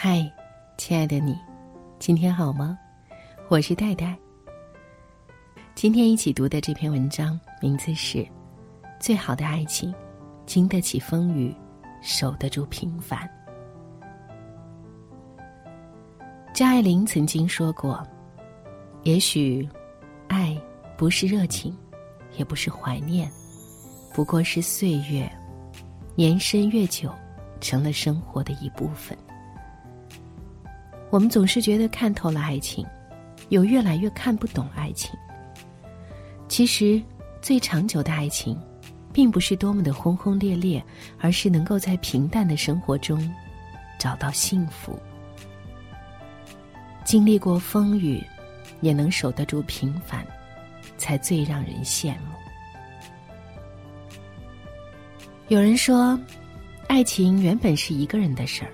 嗨，亲爱的你，今天好吗？我是戴戴。今天一起读的这篇文章名字是《最好的爱情，经得起风雨，守得住平凡》。张爱玲曾经说过：“也许，爱不是热情，也不是怀念，不过是岁月，年深月久，成了生活的一部分。”我们总是觉得看透了爱情，有越来越看不懂爱情。其实，最长久的爱情，并不是多么的轰轰烈烈，而是能够在平淡的生活中找到幸福。经历过风雨，也能守得住平凡，才最让人羡慕。有人说，爱情原本是一个人的事儿，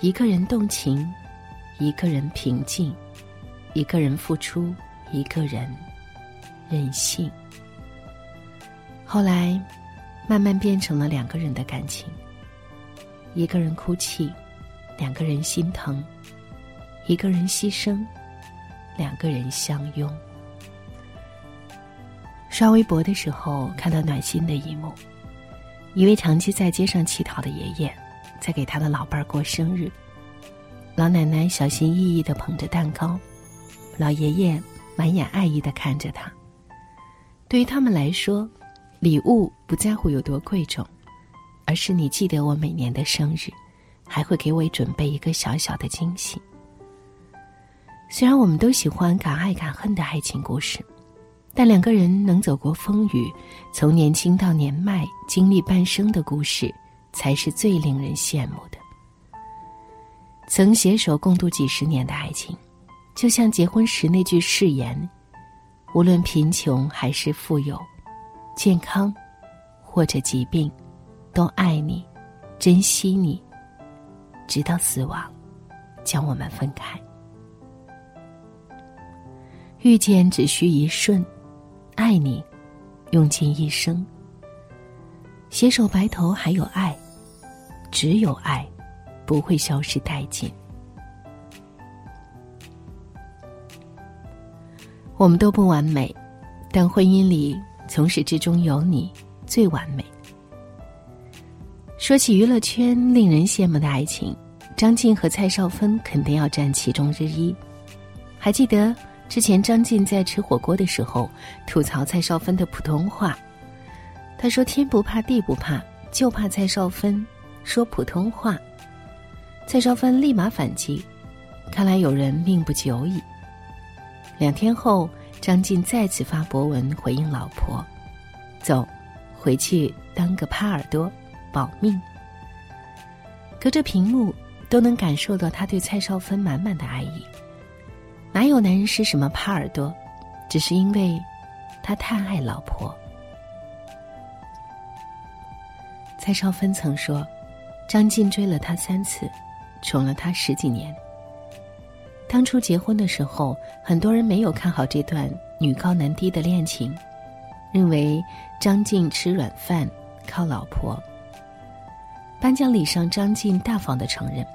一个人动情。一个人平静，一个人付出，一个人任性。后来，慢慢变成了两个人的感情。一个人哭泣，两个人心疼；一个人牺牲，两个人相拥。刷微博的时候，看到暖心的一幕：一位长期在街上乞讨的爷爷，在给他的老伴儿过生日。老奶奶小心翼翼的捧着蛋糕，老爷爷满眼爱意的看着他。对于他们来说，礼物不在乎有多贵重，而是你记得我每年的生日，还会给我准备一个小小的惊喜。虽然我们都喜欢敢爱敢恨的爱情故事，但两个人能走过风雨，从年轻到年迈，经历半生的故事，才是最令人羡慕的。曾携手共度几十年的爱情，就像结婚时那句誓言：无论贫穷还是富有，健康或者疾病，都爱你，珍惜你，直到死亡将我们分开。遇见只需一瞬，爱你用尽一生。携手白头还有爱，只有爱。不会消失殆尽。我们都不完美，但婚姻里从始至终有你最完美。说起娱乐圈令人羡慕的爱情，张晋和蔡少芬肯定要占其中之一。还记得之前张晋在吃火锅的时候吐槽蔡少芬的普通话，他说：“天不怕地不怕，就怕蔡少芬说普通话。”蔡少芬立马反击，看来有人命不久矣。两天后，张晋再次发博文回应老婆：“走，回去当个耙耳朵，保命。”隔着屏幕都能感受到他对蔡少芬满满的爱意。哪有男人是什么耙耳朵？只是因为，他太爱老婆。蔡少芬曾说：“张晋追了他三次。”宠了他十几年。当初结婚的时候，很多人没有看好这段女高男低的恋情，认为张晋吃软饭，靠老婆。颁奖礼上，张晋大方的承认：“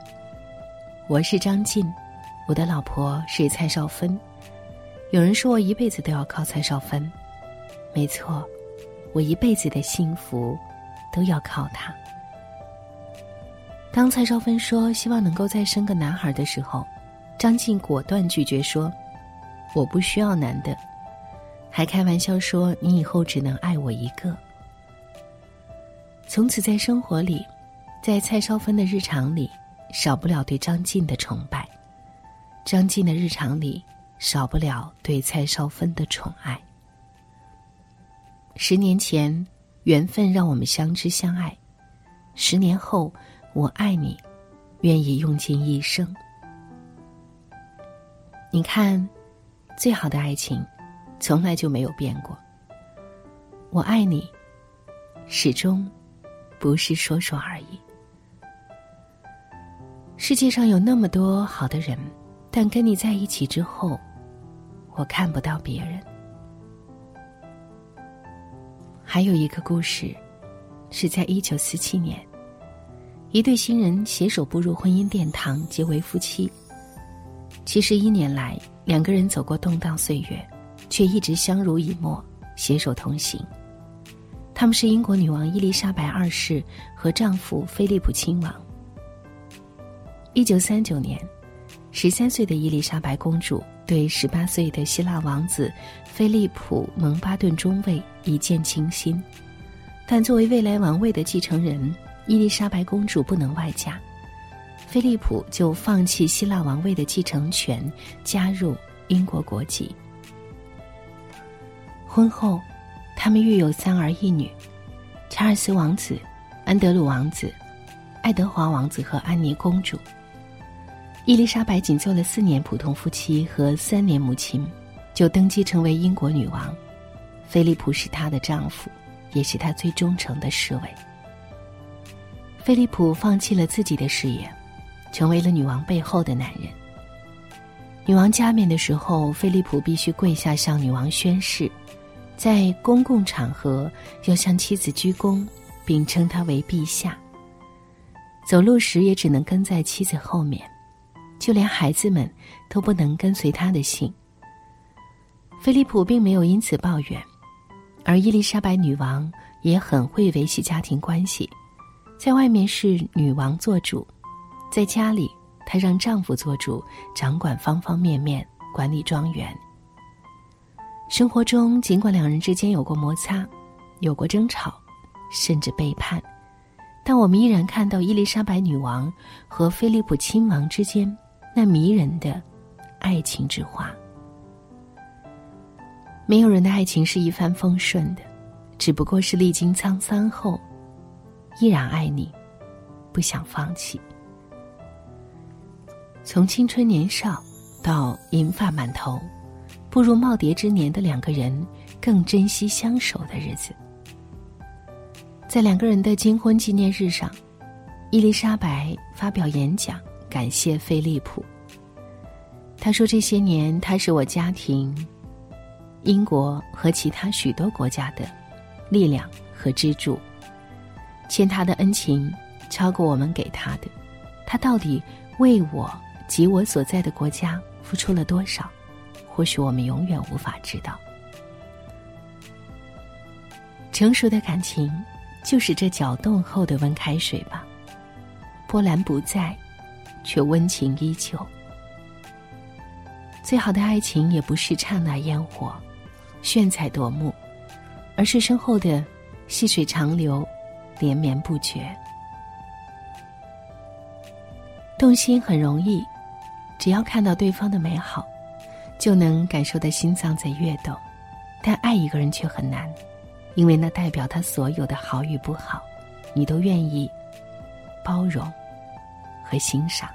我是张晋，我的老婆是蔡少芬。有人说我一辈子都要靠蔡少芬，没错，我一辈子的幸福都要靠她。”当蔡少芬说希望能够再生个男孩的时候，张晋果断拒绝说：“我不需要男的。”还开玩笑说：“你以后只能爱我一个。”从此，在生活里，在蔡少芬的日常里，少不了对张晋的崇拜；张晋的日常里，少不了对蔡少芬的宠爱。十年前，缘分让我们相知相爱；十年后。我爱你，愿意用尽一生。你看，最好的爱情，从来就没有变过。我爱你，始终不是说说而已。世界上有那么多好的人，但跟你在一起之后，我看不到别人。还有一个故事，是在一九四七年。一对新人携手步入婚姻殿堂，结为夫妻。七十一年来，两个人走过动荡岁月，却一直相濡以沫，携手同行。他们是英国女王伊丽莎白二世和丈夫菲利普亲王。一九三九年，十三岁的伊丽莎白公主对十八岁的希腊王子菲利普蒙巴顿中尉一见倾心，但作为未来王位的继承人。伊丽莎白公主不能外嫁，菲利普就放弃希腊王位的继承权，加入英国国籍。婚后，他们育有三儿一女：查尔斯王子、安德鲁王子、爱德华王子和安妮公主。伊丽莎白仅做了四年普通夫妻和三年母亲，就登基成为英国女王。菲利普是她的丈夫，也是她最忠诚的侍卫。菲利普放弃了自己的事业，成为了女王背后的男人。女王加冕的时候，菲利普必须跪下向女王宣誓，在公共场合要向妻子鞠躬，并称她为陛下。走路时也只能跟在妻子后面，就连孩子们都不能跟随他的姓。菲利普并没有因此抱怨，而伊丽莎白女王也很会维系家庭关系。在外面是女王做主，在家里她让丈夫做主，掌管方方面面，管理庄园。生活中，尽管两人之间有过摩擦，有过争吵，甚至背叛，但我们依然看到伊丽莎白女王和菲利普亲王之间那迷人的爱情之花。没有人的爱情是一帆风顺的，只不过是历经沧桑后。依然爱你，不想放弃。从青春年少到银发满头，步入耄耋之年的两个人，更珍惜相守的日子。在两个人的金婚纪念日上，伊丽莎白发表演讲，感谢菲利普。他说：“这些年，他是我家庭、英国和其他许多国家的力量和支柱。”欠他的恩情超过我们给他的，他到底为我及我所在的国家付出了多少？或许我们永远无法知道。成熟的感情，就是这搅动后的温开水吧，波澜不在，却温情依旧。最好的爱情也不是刹那烟火、炫彩夺目，而是身后的细水长流。连绵不绝，动心很容易，只要看到对方的美好，就能感受到心脏在跃动。但爱一个人却很难，因为那代表他所有的好与不好，你都愿意包容和欣赏。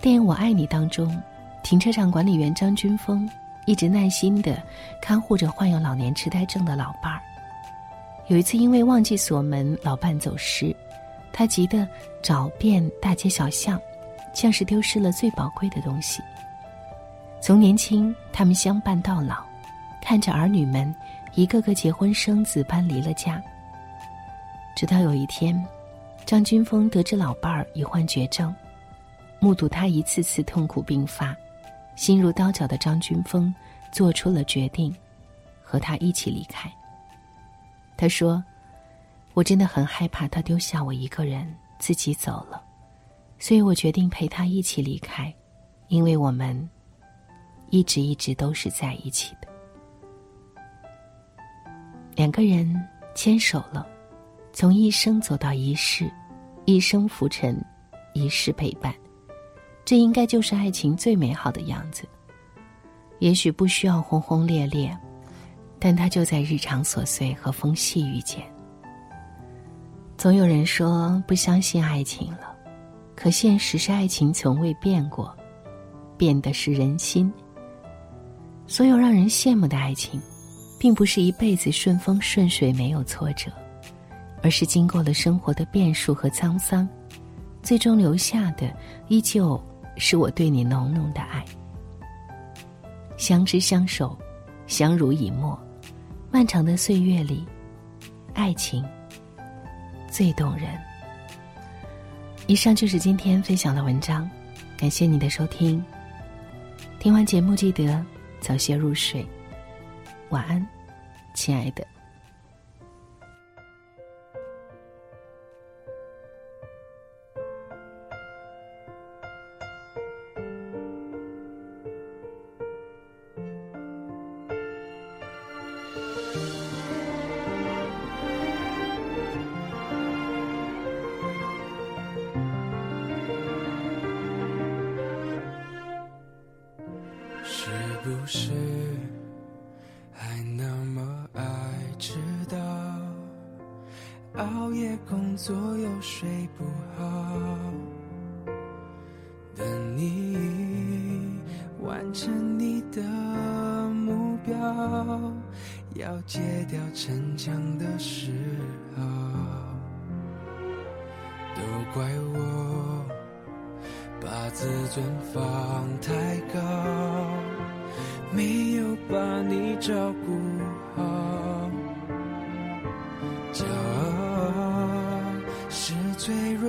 电影《我爱你》当中，停车场管理员张军峰一直耐心的看护着患有老年痴呆症的老伴儿。有一次，因为忘记锁门，老伴走失，他急得找遍大街小巷，像是丢失了最宝贵的东西。从年轻，他们相伴到老，看着儿女们一个个结婚生子，搬离了家。直到有一天，张军峰得知老伴儿已患绝症，目睹他一次次痛苦病发，心如刀绞的张军峰做出了决定，和他一起离开。他说：“我真的很害怕他丢下我一个人自己走了，所以我决定陪他一起离开，因为我们一直一直都是在一起的。两个人牵手了，从一生走到一世，一生浮沉，一世陪伴，这应该就是爱情最美好的样子。也许不需要轰轰烈烈。”但他就在日常琐碎和风细雨间。总有人说不相信爱情了，可现实是爱情从未变过，变的是人心。所有让人羡慕的爱情，并不是一辈子顺风顺水没有挫折，而是经过了生活的变数和沧桑，最终留下的依旧是我对你浓浓的爱。相知相守，相濡以沫。漫长的岁月里，爱情最动人。以上就是今天分享的文章，感谢你的收听。听完节目记得早些入睡，晚安，亲爱的。熬夜工作又睡不好，等你完成你的目标，要戒掉逞强的时候，都怪我把自尊放太高。没有把你照顾好，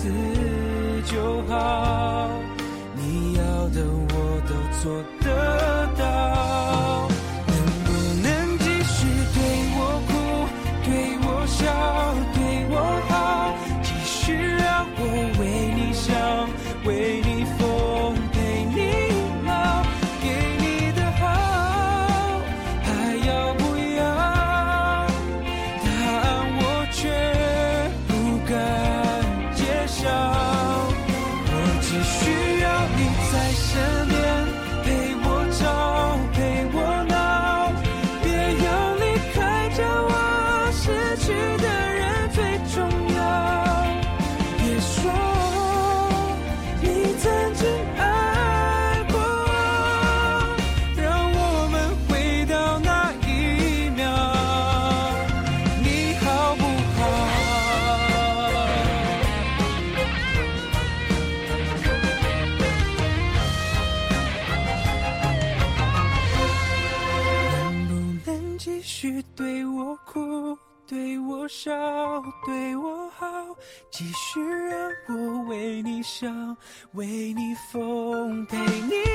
次就好。你要的我都做为你奉，陪你。